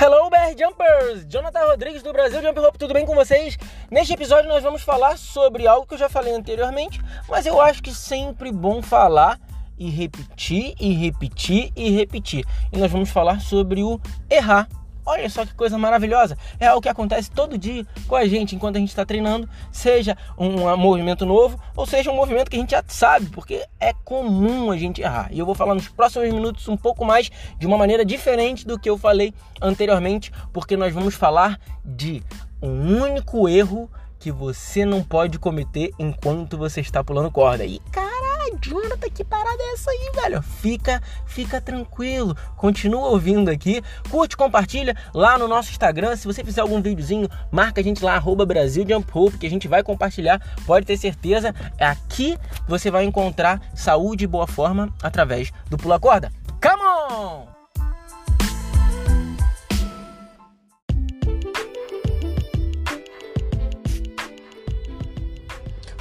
Hello, Bear Jumpers! Jonathan Rodrigues do Brasil Jump Rope, tudo bem com vocês? Neste episódio nós vamos falar sobre algo que eu já falei anteriormente, mas eu acho que sempre bom falar e repetir e repetir e repetir. E nós vamos falar sobre o errar. Olha só que coisa maravilhosa. É algo que acontece todo dia com a gente enquanto a gente está treinando, seja um movimento novo ou seja um movimento que a gente já sabe, porque é comum a gente errar. E eu vou falar nos próximos minutos um pouco mais de uma maneira diferente do que eu falei anteriormente, porque nós vamos falar de um único erro que você não pode cometer enquanto você está pulando corda. E cara, Jonathan, que parada é essa aí, velho? Fica, fica tranquilo. Continua ouvindo aqui. Curte, compartilha lá no nosso Instagram. Se você fizer algum videozinho, marca a gente lá, arroba Brasil Jump Hope, que a gente vai compartilhar. Pode ter certeza. É aqui você vai encontrar saúde e boa forma através do Pula Corda. Come on!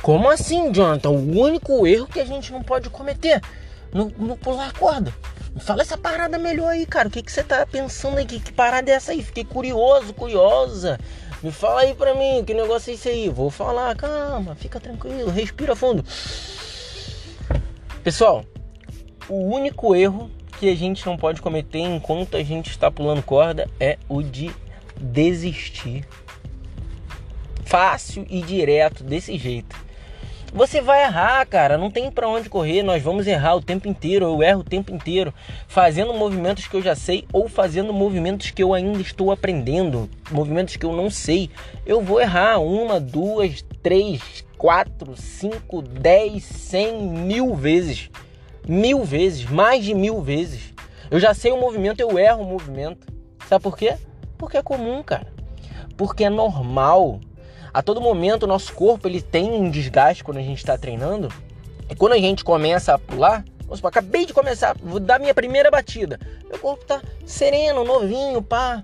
Como assim, Jonathan? O único erro que a gente não pode cometer no, no pular corda. Fala essa parada melhor aí, cara. O que, que você tá pensando aí? Que, que parada é essa aí? Fiquei curioso, curiosa. Me fala aí pra mim, que negócio é esse aí? Vou falar, calma, fica tranquilo, respira fundo. Pessoal, o único erro que a gente não pode cometer enquanto a gente está pulando corda é o de desistir. Fácil e direto, desse jeito. Você vai errar, cara, não tem para onde correr. Nós vamos errar o tempo inteiro. Eu erro o tempo inteiro, fazendo movimentos que eu já sei ou fazendo movimentos que eu ainda estou aprendendo, movimentos que eu não sei. Eu vou errar uma, duas, três, quatro, cinco, dez, cem, mil vezes, mil vezes, mais de mil vezes. Eu já sei o movimento, eu erro o movimento. Sabe por quê? Porque é comum, cara. Porque é normal a todo momento o nosso corpo ele tem um desgaste quando a gente está treinando. E quando a gente começa a pular, vamos supor, acabei de começar, vou dar minha primeira batida. Meu corpo tá sereno, novinho, pá.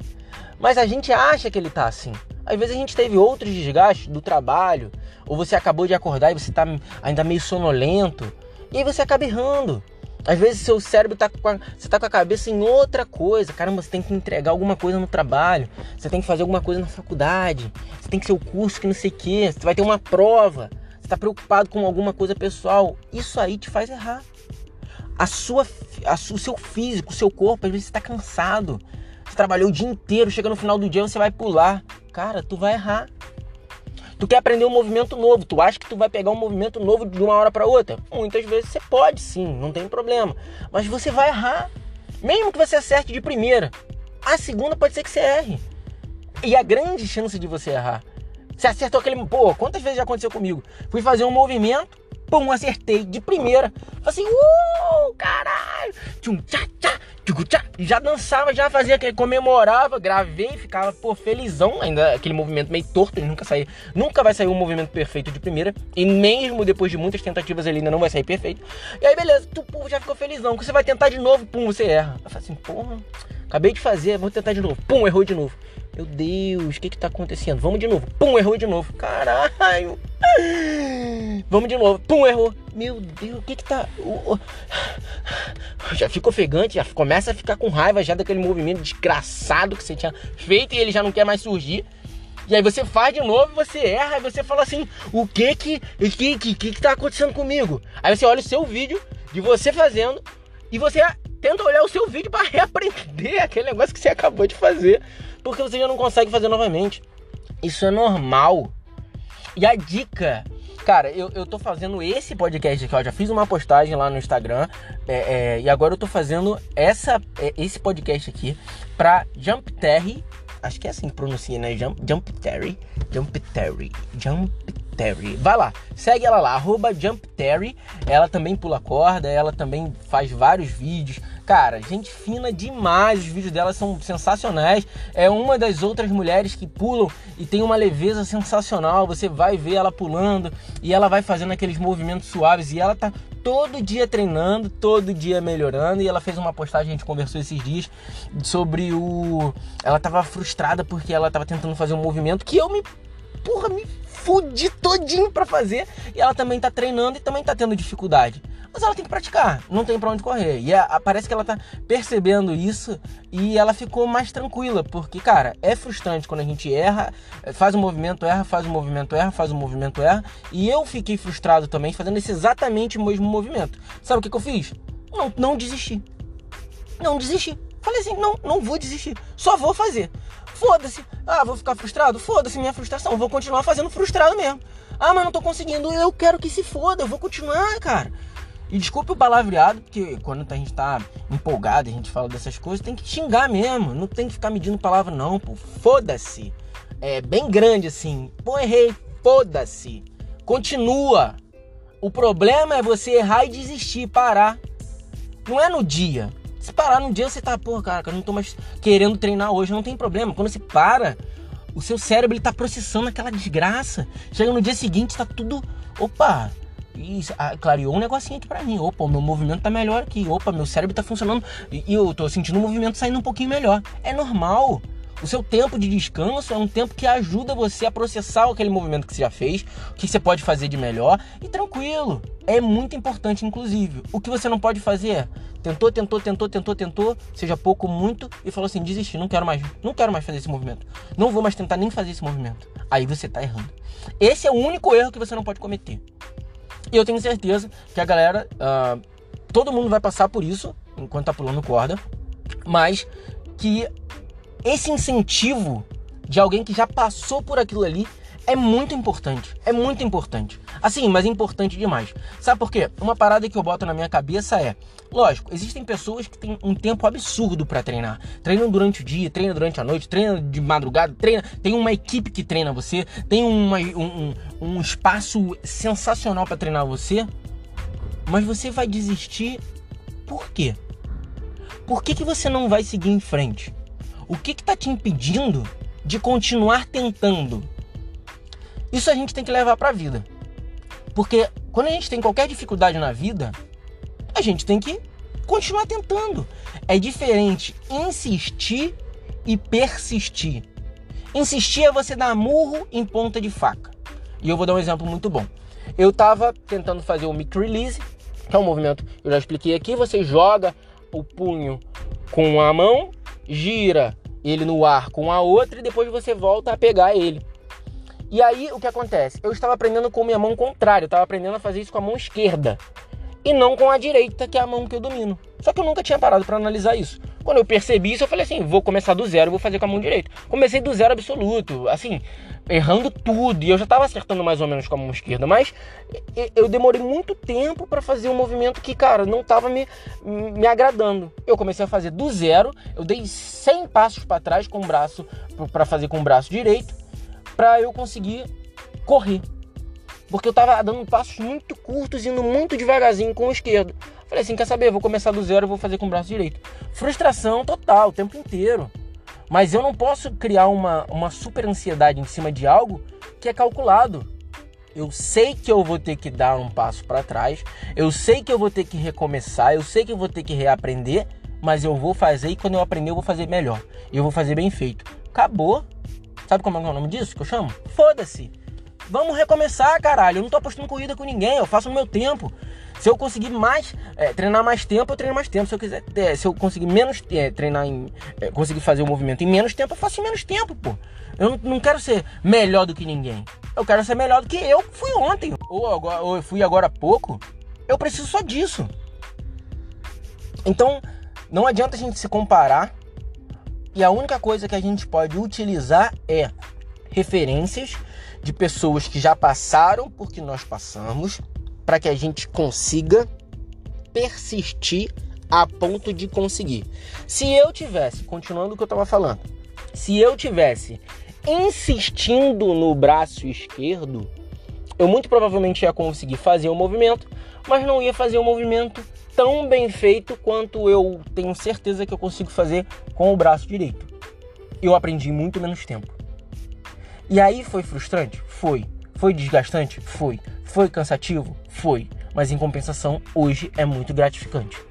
Mas a gente acha que ele tá assim. Às vezes a gente teve outros desgastes do trabalho, ou você acabou de acordar e você tá ainda meio sonolento, e aí você acaba errando. Às vezes seu cérebro tá com a, você tá com a cabeça em outra coisa. Caramba, você tem que entregar alguma coisa no trabalho. Você tem que fazer alguma coisa na faculdade. Você tem que ser o curso que não sei o que. Você vai ter uma prova. Você tá preocupado com alguma coisa pessoal. Isso aí te faz errar. A sua, a, o seu físico, o seu corpo, às vezes está cansado. Você trabalhou o dia inteiro, chega no final do dia você vai pular. Cara, tu vai errar. Tu quer aprender um movimento novo, tu acha que tu vai pegar um movimento novo de uma hora para outra? Muitas vezes você pode sim, não tem problema. Mas você vai errar. Mesmo que você acerte de primeira, a segunda pode ser que você erre. E a grande chance de você errar. Você acertou aquele. Pô, quantas vezes já aconteceu comigo? Fui fazer um movimento, pum, acertei de primeira. Falei assim, uh, caralho! Tchum, tchá, tchá já dançava, já fazia comemorava, gravei, ficava, pô, felizão, ainda aquele movimento meio torto, ele nunca saía, nunca vai sair um movimento perfeito de primeira, e mesmo depois de muitas tentativas ele ainda não vai sair perfeito. E aí, beleza, tu, pô, já ficou felizão, você vai tentar de novo, pum, você erra. Eu falei assim, porra, acabei de fazer, vou tentar de novo, pum, errou de novo. Meu Deus, o que que tá acontecendo? Vamos de novo, pum, errou de novo, caralho. Vamos de novo. Pum, errou. Meu Deus, o que que tá. Já fica ofegante, já começa a ficar com raiva já daquele movimento desgraçado que você tinha feito e ele já não quer mais surgir. E aí você faz de novo, você erra, e você fala assim: o que que, o que, que, que, que tá acontecendo comigo? Aí você olha o seu vídeo de você fazendo e você tenta olhar o seu vídeo para reaprender aquele negócio que você acabou de fazer, porque você já não consegue fazer novamente. Isso é normal. E a dica Cara, eu, eu tô fazendo esse podcast aqui, ó. Já fiz uma postagem lá no Instagram. É, é, e agora eu tô fazendo essa, é, esse podcast aqui pra Jump Terry. Acho que é assim que pronuncia, né? Jump, Jump Terry. Jump Terry. Jump Terry. Vai lá, segue ela lá, arroba Jump Terry. Ela também pula corda, ela também faz vários vídeos. Cara, gente fina demais, os vídeos dela são sensacionais. É uma das outras mulheres que pulam e tem uma leveza sensacional. Você vai ver ela pulando e ela vai fazendo aqueles movimentos suaves e ela tá todo dia treinando, todo dia melhorando. E ela fez uma postagem, a gente conversou esses dias sobre o. Ela tava frustrada porque ela tava tentando fazer um movimento que eu me. Porra, me fudi todinho para fazer e ela também tá treinando e também tá tendo dificuldade. Mas ela tem que praticar, não tem para onde correr. E a, a, parece que ela tá percebendo isso e ela ficou mais tranquila, porque, cara, é frustrante quando a gente erra, faz um movimento, erra, faz um movimento, erra, faz um movimento, erra. E eu fiquei frustrado também fazendo esse exatamente o mesmo movimento. Sabe o que, que eu fiz? Não, não desisti. Não desisti. Falei assim, não, não vou desistir. Só vou fazer. Foda-se. Ah, vou ficar frustrado? Foda-se minha frustração. Vou continuar fazendo frustrado mesmo. Ah, mas não tô conseguindo. Eu quero que se foda. Eu vou continuar, cara. E desculpe o palavreado, porque quando a gente tá empolgado, a gente fala dessas coisas, tem que xingar mesmo. Não tem que ficar medindo palavra, não, pô. Foda-se. É bem grande assim. Pô, errei. Foda-se. Continua. O problema é você errar e desistir, parar. Não é no dia. Se parar no dia, você tá, pô, cara, eu não tô mais querendo treinar hoje, não tem problema. Quando você para, o seu cérebro ele tá processando aquela desgraça. Chega no dia seguinte, tá tudo. Opa, e ah, clareou um negocinho aqui pra mim. Opa, o meu movimento tá melhor aqui. Opa, meu cérebro tá funcionando e, e eu tô sentindo o movimento saindo um pouquinho melhor. É normal. O seu tempo de descanso é um tempo que ajuda você a processar aquele movimento que você já fez, o que você pode fazer de melhor e tranquilo. É muito importante, inclusive. O que você não pode fazer tentou, tentou, tentou, tentou, tentou, seja pouco, muito e falou assim: desisti, não quero mais, não quero mais fazer esse movimento. Não vou mais tentar nem fazer esse movimento. Aí você tá errando. Esse é o único erro que você não pode cometer. E eu tenho certeza que a galera, uh, todo mundo vai passar por isso enquanto tá pulando corda, mas que esse incentivo de alguém que já passou por aquilo ali é muito importante. É muito importante. Assim, mas é importante demais. Sabe por quê? Uma parada que eu boto na minha cabeça é: lógico, existem pessoas que têm um tempo absurdo para treinar. Treinam durante o dia, treinam durante a noite, treinam de madrugada, treina, tem uma equipe que treina você, tem uma, um, um espaço sensacional para treinar você. Mas você vai desistir por quê? Por que, que você não vai seguir em frente? O que está te impedindo de continuar tentando? Isso a gente tem que levar para a vida. Porque quando a gente tem qualquer dificuldade na vida, a gente tem que continuar tentando. É diferente insistir e persistir. Insistir é você dar murro em ponta de faca. E eu vou dar um exemplo muito bom. Eu estava tentando fazer o mic release, que é um movimento, eu já expliquei aqui, você joga o punho com a mão, gira ele no ar com a outra e depois você volta a pegar ele. E aí o que acontece? Eu estava aprendendo com minha mão contrária, eu estava aprendendo a fazer isso com a mão esquerda e não com a direita, que é a mão que eu domino. Só que eu nunca tinha parado para analisar isso. Quando eu percebi isso, eu falei assim: vou começar do zero, vou fazer com a mão direita. Comecei do zero absoluto, assim, errando tudo. E eu já estava acertando mais ou menos com a mão esquerda, mas eu demorei muito tempo para fazer um movimento que, cara, não estava me, me agradando. Eu comecei a fazer do zero, eu dei 100 passos para trás com o braço, para fazer com o braço direito para eu conseguir correr. Porque eu tava dando passos muito curtos, indo muito devagarzinho com o esquerdo. Falei assim, quer saber? Vou começar do zero, vou fazer com o braço direito. Frustração total, o tempo inteiro. Mas eu não posso criar uma, uma super ansiedade em cima de algo que é calculado. Eu sei que eu vou ter que dar um passo para trás, eu sei que eu vou ter que recomeçar, eu sei que eu vou ter que reaprender, mas eu vou fazer e quando eu aprender eu vou fazer melhor. E eu vou fazer bem feito. Acabou. Sabe como é o nome disso que eu chamo? Foda-se. Vamos recomeçar, caralho. Eu não tô apostando corrida com ninguém, eu faço no meu tempo. Se eu conseguir mais, é, treinar mais tempo, eu treino mais tempo. Se eu quiser, é, se eu conseguir menos é, treinar em, é, conseguir fazer o movimento em menos tempo, eu faço em menos tempo, pô. Eu não, não, quero ser melhor do que ninguém. Eu quero ser melhor do que eu fui ontem ou, agora, ou eu fui agora há pouco. Eu preciso só disso. Então, não adianta a gente se comparar e a única coisa que a gente pode utilizar é referências de pessoas que já passaram por que nós passamos, para que a gente consiga persistir a ponto de conseguir. Se eu tivesse, continuando o que eu estava falando, se eu tivesse insistindo no braço esquerdo, eu muito provavelmente ia conseguir fazer o movimento, mas não ia fazer o movimento tão bem feito quanto eu tenho certeza que eu consigo fazer com o braço direito. Eu aprendi muito menos tempo. E aí foi frustrante? Foi. Foi desgastante? Foi. Foi cansativo? Foi. Mas em compensação, hoje é muito gratificante.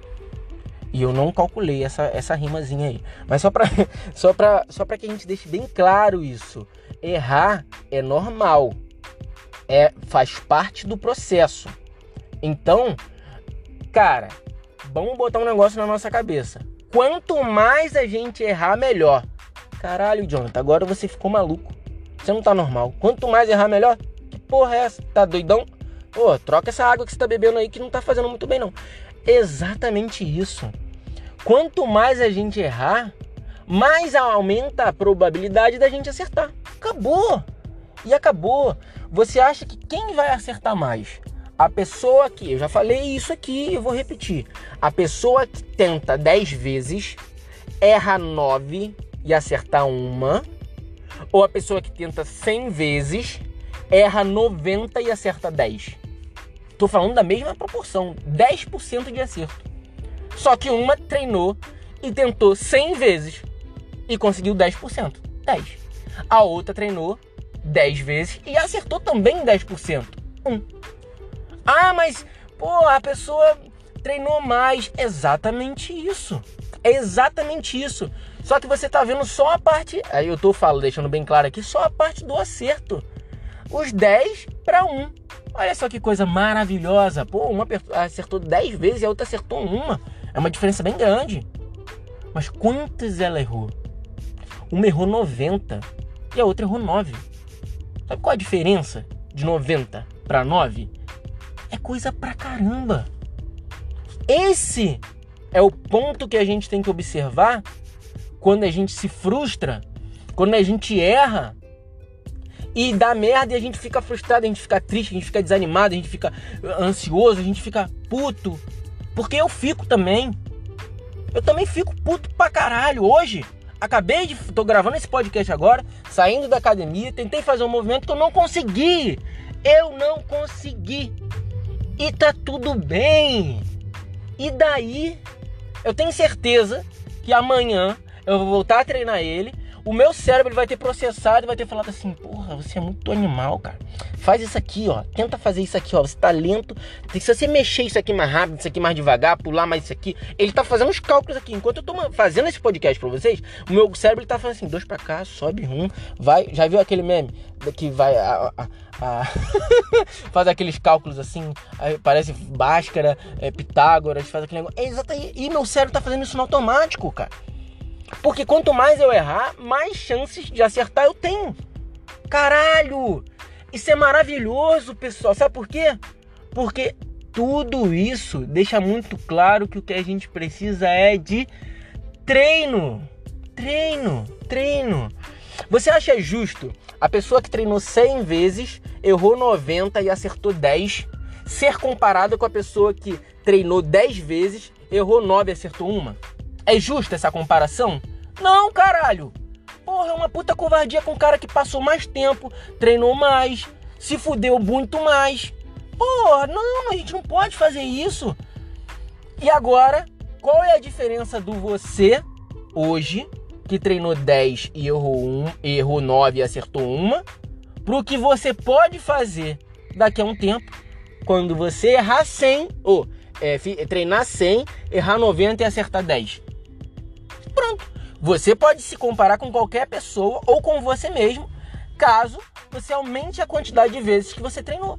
E eu não calculei essa, essa rimazinha aí. Mas só pra, só, pra, só pra que a gente deixe bem claro isso. Errar é normal. É, faz parte do processo. Então, cara, vamos botar um negócio na nossa cabeça. Quanto mais a gente errar, melhor. Caralho, Jonathan, agora você ficou maluco. Você não tá normal. Quanto mais errar, melhor. Que porra é essa? Tá doidão? Pô, troca essa água que você tá bebendo aí que não tá fazendo muito bem, não. Exatamente isso. Quanto mais a gente errar, mais aumenta a probabilidade da gente acertar. Acabou! E acabou. Você acha que quem vai acertar mais? A pessoa que, eu já falei isso aqui, eu vou repetir. A pessoa que tenta 10 vezes, erra 9 e acertar uma, ou a pessoa que tenta 100 vezes, erra 90 e acerta 10. Tô falando da mesma proporção, 10% de acerto. Só que uma treinou e tentou 100 vezes e conseguiu 10%. 10. A outra treinou 10 vezes e acertou também 10%. 1. Ah, mas pô, a pessoa treinou mais. Exatamente isso. É exatamente isso. Só que você tá vendo só a parte. Aí eu tô falando, deixando bem claro aqui, só a parte do acerto. Os 10 para 1. Olha só que coisa maravilhosa. Pô, uma acertou 10 vezes e a outra acertou uma. É uma diferença bem grande. Mas quantas ela errou? Uma errou 90 e a outra errou 9. Sabe qual a diferença de 90 para 9? É coisa pra caramba. Esse é o ponto que a gente tem que observar quando a gente se frustra, quando a gente erra e dá merda e a gente fica frustrado, a gente fica triste, a gente fica desanimado, a gente fica ansioso, a gente fica puto. Porque eu fico também. Eu também fico puto pra caralho. Hoje, acabei de. tô gravando esse podcast agora, saindo da academia, tentei fazer um movimento que eu não consegui. Eu não consegui. E tá tudo bem. E daí, eu tenho certeza que amanhã eu vou voltar a treinar ele o meu cérebro vai ter processado e vai ter falado assim: porra, você é muito animal, cara. Faz isso aqui, ó. Tenta fazer isso aqui, ó. Você tá lento. Se você mexer isso aqui mais rápido, isso aqui mais devagar, pular mais isso aqui. Ele tá fazendo os cálculos aqui. Enquanto eu tô fazendo esse podcast pra vocês, o meu cérebro tá falando assim: dois pra cá, sobe um, vai. Já viu aquele meme que vai. A, a, a faz aqueles cálculos assim, parece Bhaskara, é, Pitágoras, faz aquele negócio. É exatamente. E meu cérebro tá fazendo isso no automático, cara. Porque quanto mais eu errar, mais chances de acertar eu tenho. Caralho! Isso é maravilhoso, pessoal. Sabe por quê? Porque tudo isso deixa muito claro que o que a gente precisa é de treino. Treino, treino. Você acha justo a pessoa que treinou 100 vezes, errou 90 e acertou 10, ser comparada com a pessoa que treinou 10 vezes, errou 9 e acertou uma? É justa essa comparação? Não, caralho. Porra, é uma puta covardia com o cara que passou mais tempo, treinou mais, se fudeu muito mais. Porra, não, a gente não pode fazer isso. E agora, qual é a diferença do você hoje, que treinou 10 e errou, um, errou 9 e acertou uma, pro que você pode fazer daqui a um tempo, quando você errar 100, ou é, treinar 100, errar 90 e acertar 10? Pronto. Você pode se comparar com qualquer pessoa ou com você mesmo, caso você aumente a quantidade de vezes que você treinou.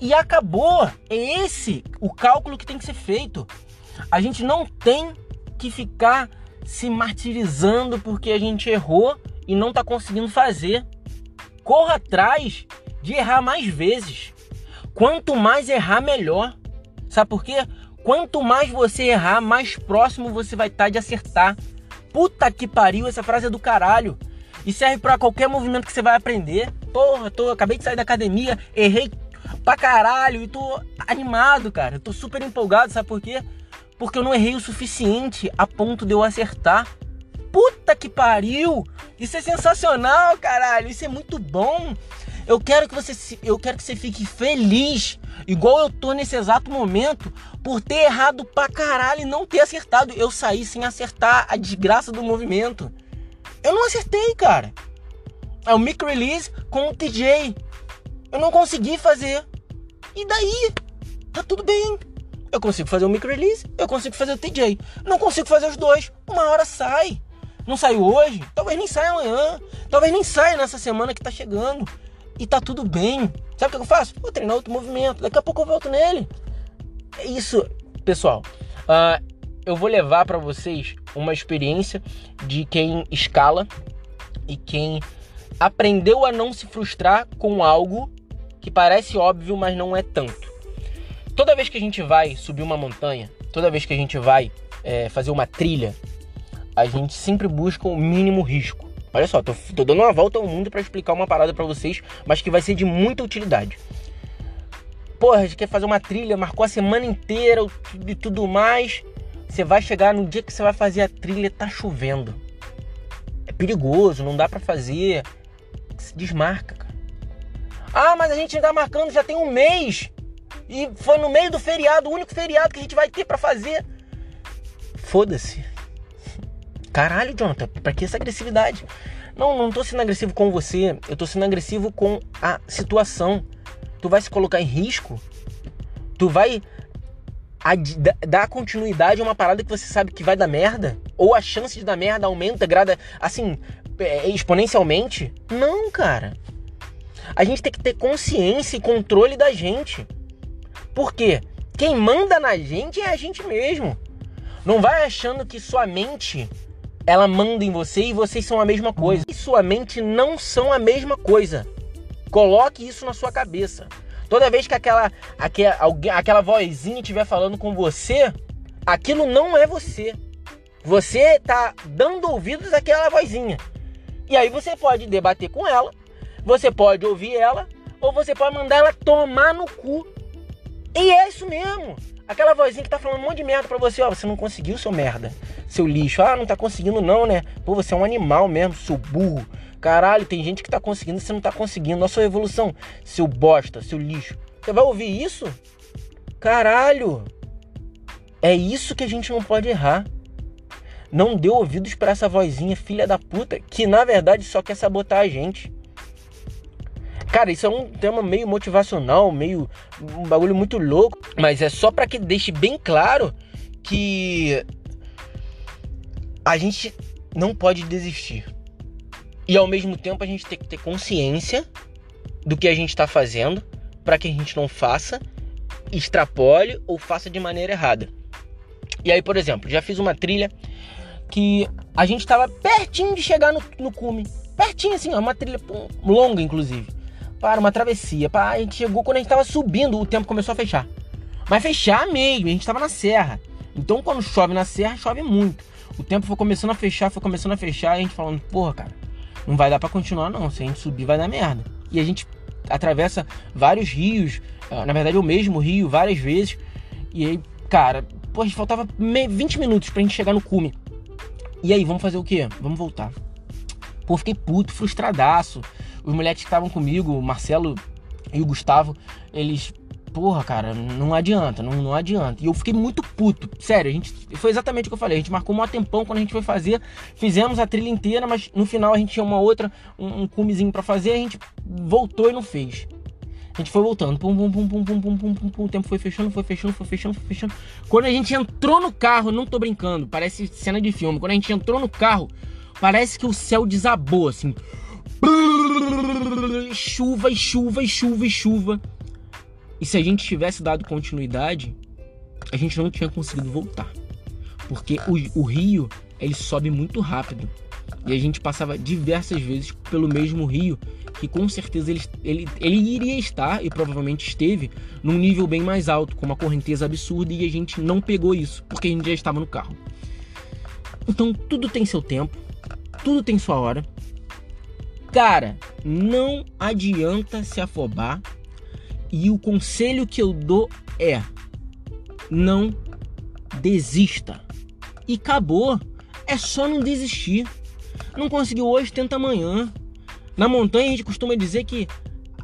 E acabou. É esse o cálculo que tem que ser feito. A gente não tem que ficar se martirizando porque a gente errou e não está conseguindo fazer. Corra atrás de errar mais vezes. Quanto mais errar, melhor. Sabe por quê? Quanto mais você errar, mais próximo você vai estar tá de acertar. Puta que pariu, essa frase é do caralho. E serve para qualquer movimento que você vai aprender. Porra, tô, acabei de sair da academia, errei pra caralho e tô animado, cara. Eu tô super empolgado, sabe por quê? Porque eu não errei o suficiente a ponto de eu acertar. Puta que pariu! Isso é sensacional, caralho. Isso é muito bom. Eu quero que você, eu quero que você fique feliz, igual eu tô nesse exato momento, por ter errado pra caralho e não ter acertado. Eu saí sem acertar a desgraça do movimento. Eu não acertei, cara. É o micro release com o TJ. Eu não consegui fazer. E daí? Tá tudo bem. Eu consigo fazer o micro release, eu consigo fazer o TJ. Não consigo fazer os dois. Uma hora sai. Não saiu hoje? Talvez nem saia amanhã. Talvez nem saia nessa semana que tá chegando. E tá tudo bem. Sabe o que eu faço? Vou treinar outro movimento. Daqui a pouco eu volto nele. É isso, pessoal. Uh, eu vou levar para vocês uma experiência de quem escala e quem aprendeu a não se frustrar com algo que parece óbvio, mas não é tanto. Toda vez que a gente vai subir uma montanha, toda vez que a gente vai é, fazer uma trilha, a gente sempre busca o mínimo risco. Olha só, tô, tô dando uma volta ao mundo para explicar uma parada para vocês, mas que vai ser de muita utilidade. Porra, gente quer fazer uma trilha, marcou a semana inteira e tudo mais. Você vai chegar no dia que você vai fazer a trilha, tá chovendo. É perigoso, não dá para fazer. Se desmarca, cara. Ah, mas a gente tá marcando já tem um mês. E foi no meio do feriado, o único feriado que a gente vai ter para fazer. Foda-se. Caralho, Jonathan, pra que essa agressividade? Não, não tô sendo agressivo com você, eu tô sendo agressivo com a situação. Tu vai se colocar em risco? Tu vai dar continuidade a uma parada que você sabe que vai dar merda? Ou a chance de dar merda aumenta, grada, assim, é, exponencialmente? Não, cara. A gente tem que ter consciência e controle da gente. Por quê? Quem manda na gente é a gente mesmo. Não vai achando que sua mente ela manda em você e vocês são a mesma coisa. E sua mente não são a mesma coisa. Coloque isso na sua cabeça. Toda vez que aquela, aquela, aquela vozinha estiver falando com você, aquilo não é você. Você está dando ouvidos àquela vozinha. E aí você pode debater com ela, você pode ouvir ela, ou você pode mandar ela tomar no cu. E é isso mesmo. Aquela vozinha que tá falando um monte de merda pra você, ó, você não conseguiu, seu merda. Seu lixo. Ah, não tá conseguindo não, né? Pô, você é um animal mesmo, seu burro. Caralho, tem gente que tá conseguindo, você não tá conseguindo. Nossa evolução, seu bosta, seu lixo. Você vai ouvir isso? Caralho. É isso que a gente não pode errar. Não dê ouvidos para essa vozinha filha da puta, que na verdade só quer sabotar a gente. Cara, isso é um tema meio motivacional, meio um bagulho muito louco, mas é só para que deixe bem claro que a gente não pode desistir. E ao mesmo tempo a gente tem que ter consciência do que a gente está fazendo para que a gente não faça, extrapole ou faça de maneira errada. E aí, por exemplo, já fiz uma trilha que a gente estava pertinho de chegar no, no cume. Pertinho assim, ó, uma trilha longa, inclusive para uma travessia. A gente chegou quando a gente tava subindo, o tempo começou a fechar. Mas fechar mesmo, a gente tava na serra. Então quando chove na serra, chove muito. O tempo foi começando a fechar, foi começando a fechar, e a gente falando, porra, cara, não vai dar para continuar não. Se a gente subir, vai dar merda. E a gente atravessa vários rios, ah, na verdade o mesmo rio, várias vezes. E aí, cara, pô, faltava 20 minutos pra gente chegar no cume. E aí, vamos fazer o quê? Vamos voltar. Pô, fiquei puto, frustradaço os moleques que estavam comigo, o Marcelo e o Gustavo, eles porra, cara, não adianta, não, não adianta. E eu fiquei muito puto. Sério, a gente. Foi exatamente o que eu falei. A gente marcou um tempão quando a gente foi fazer. Fizemos a trilha inteira, mas no final a gente tinha uma outra, um, um cumezinho para fazer, a gente voltou e não fez. A gente foi voltando. Pum, pum, pum, pum, pum, pum, pum, pum, pum. O tempo foi fechando, foi fechando, foi fechando, foi fechando. Quando a gente entrou no carro, não tô brincando, parece cena de filme. Quando a gente entrou no carro, parece que o céu desabou, assim. Chuva e chuva e chuva e chuva. E se a gente tivesse dado continuidade, a gente não tinha conseguido voltar. Porque o, o rio, ele sobe muito rápido. E a gente passava diversas vezes pelo mesmo rio, que com certeza ele, ele, ele iria estar, e provavelmente esteve, num nível bem mais alto, com uma correnteza absurda, e a gente não pegou isso, porque a gente já estava no carro. Então tudo tem seu tempo, tudo tem sua hora. Cara, não adianta se afobar. E o conselho que eu dou é: não desista. E acabou. É só não desistir. Não conseguiu hoje, tenta amanhã. Na montanha a gente costuma dizer que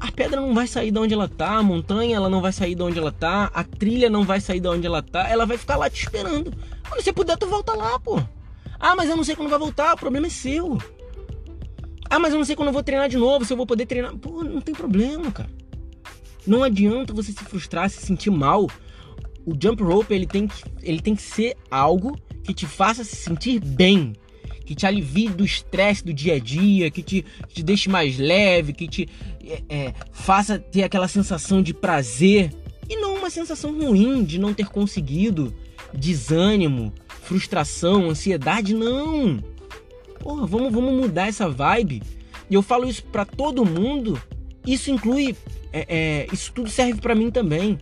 a pedra não vai sair de onde ela tá, a montanha ela não vai sair de onde ela tá, a trilha não vai sair de onde ela tá, ela vai ficar lá te esperando. Quando você puder, tu volta lá, pô. Ah, mas eu não sei quando vai voltar, o problema é seu. Ah, mas eu não sei quando eu vou treinar de novo, se eu vou poder treinar. Pô, não tem problema, cara. Não adianta você se frustrar, se sentir mal. O jump rope ele tem que, ele tem que ser algo que te faça se sentir bem, que te alivie do estresse do dia a dia, que te, que te deixe mais leve, que te é, é, faça ter aquela sensação de prazer e não uma sensação ruim de não ter conseguido, desânimo, frustração, ansiedade, não. Porra, vamos, vamos mudar essa vibe. E eu falo isso para todo mundo. Isso inclui, é, é, isso tudo serve para mim também.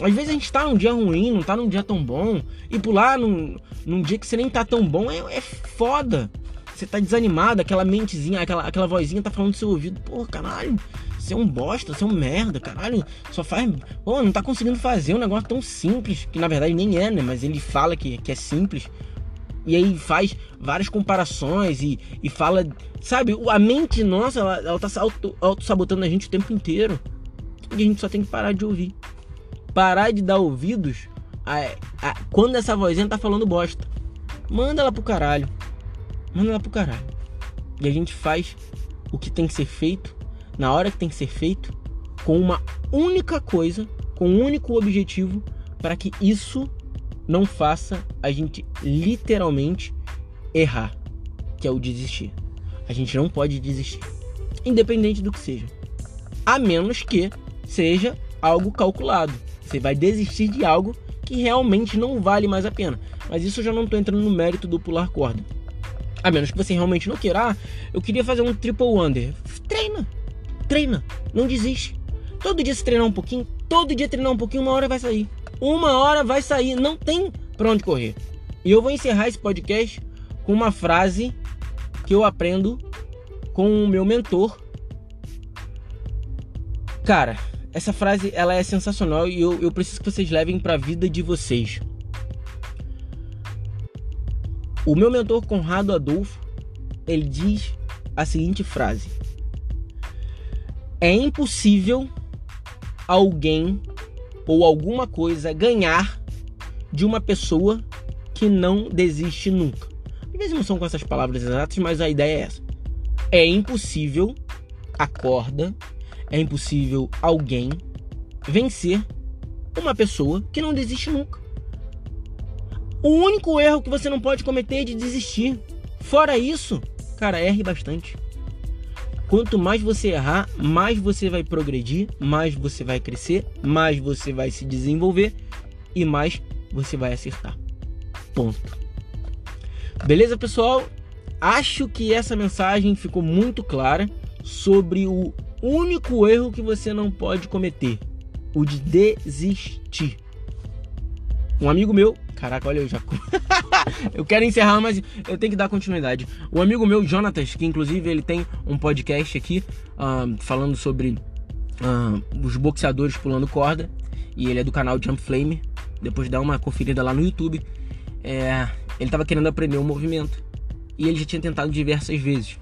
Às vezes a gente tá num dia ruim, não tá num dia tão bom, e pular num, num dia que você nem tá tão bom é, é foda. Você tá desanimado, aquela mentezinha, aquela, aquela vozinha tá falando no seu ouvido, pô, caralho, você é um bosta, você é um merda, caralho, só faz. Pô, não tá conseguindo fazer um negócio tão simples, que na verdade nem é, né? Mas ele fala que, que é simples. E aí faz várias comparações e, e fala. Sabe, a mente nossa, ela, ela tá auto-sabotando a gente o tempo inteiro. E a gente só tem que parar de ouvir parar de dar ouvidos a, a, quando essa vozinha tá falando bosta. Manda ela pro caralho. Manda ela pro caralho. E a gente faz o que tem que ser feito, na hora que tem que ser feito, com uma única coisa, com um único objetivo, para que isso não faça a gente literalmente errar, que é o desistir. A gente não pode desistir, independente do que seja, a menos que seja algo calculado. Você vai desistir de algo que realmente não vale mais a pena. Mas isso eu já não estou entrando no mérito do pular corda. A menos que você realmente não queira. Ah, eu queria fazer um triple under. Treina. Treina. Não desiste. Todo dia se treinar um pouquinho, todo dia treinar um pouquinho, uma hora vai sair. Uma hora vai sair. Não tem pra onde correr. E eu vou encerrar esse podcast com uma frase que eu aprendo com o meu mentor. Cara, essa frase ela é sensacional e eu, eu preciso que vocês levem para a vida de vocês. O meu mentor Conrado Adolfo, ele diz a seguinte frase: É impossível alguém ou alguma coisa ganhar de uma pessoa que não desiste nunca. Às vezes não são com essas palavras exatas, mas a ideia é essa. É impossível, acorda, é impossível alguém vencer uma pessoa que não desiste nunca. O único erro que você não pode cometer é de desistir. Fora isso, cara, erre bastante. Quanto mais você errar, mais você vai progredir, mais você vai crescer, mais você vai se desenvolver e mais você vai acertar. Ponto. Beleza, pessoal? Acho que essa mensagem ficou muito clara sobre o único erro que você não pode cometer: o de desistir. Um amigo meu, caraca, olha eu já. eu quero encerrar, mas eu tenho que dar continuidade. Um amigo meu, Jonatas, que inclusive ele tem um podcast aqui uh, falando sobre uh, os boxeadores pulando corda. E ele é do canal Jump Flame. Depois dá uma conferida lá no YouTube. É, ele estava querendo aprender o um movimento. E ele já tinha tentado diversas vezes.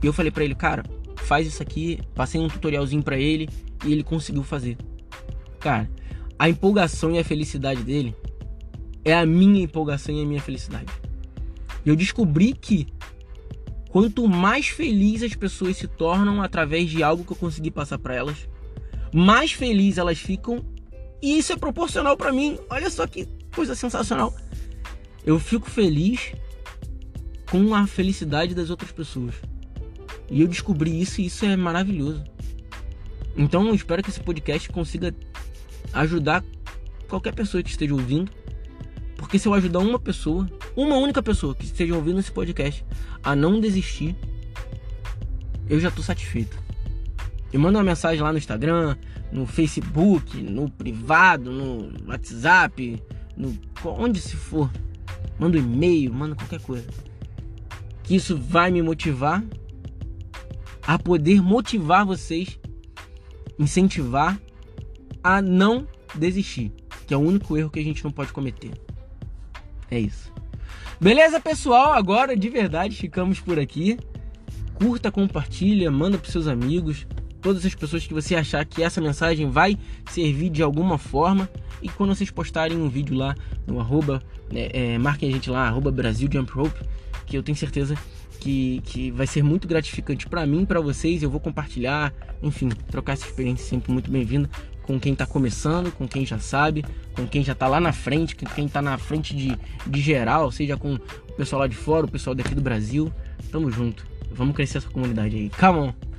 E eu falei para ele, cara, faz isso aqui. Passei um tutorialzinho para ele e ele conseguiu fazer. Cara, a empolgação e a felicidade dele é a minha empolgação e a minha felicidade. Eu descobri que quanto mais felizes as pessoas se tornam através de algo que eu consegui passar para elas, mais felizes elas ficam e isso é proporcional para mim. Olha só que coisa sensacional. Eu fico feliz com a felicidade das outras pessoas. E eu descobri isso e isso é maravilhoso. Então eu espero que esse podcast consiga ajudar qualquer pessoa que esteja ouvindo. Porque se eu ajudar uma pessoa, uma única pessoa que esteja ouvindo esse podcast a não desistir, eu já estou satisfeito. Me manda uma mensagem lá no Instagram, no Facebook, no privado, no WhatsApp, no onde se for. Manda um e-mail, manda qualquer coisa. Que isso vai me motivar a poder motivar vocês, incentivar a não desistir, que é o único erro que a gente não pode cometer. É isso. Beleza, pessoal? Agora de verdade ficamos por aqui. Curta, compartilha, manda para seus amigos, todas as pessoas que você achar que essa mensagem vai servir de alguma forma. E quando vocês postarem um vídeo lá no arroba, né, é, marquem a gente lá, arroba Brasil Jump Rope, que eu tenho certeza que, que vai ser muito gratificante para mim, para vocês. Eu vou compartilhar, enfim, trocar essa experiência sempre muito bem-vinda, com quem tá começando, com quem já sabe, com quem já tá lá na frente, com quem tá na frente de, de geral, seja com o pessoal lá de fora, o pessoal daqui do Brasil. Tamo junto. Vamos crescer essa comunidade aí. Come on!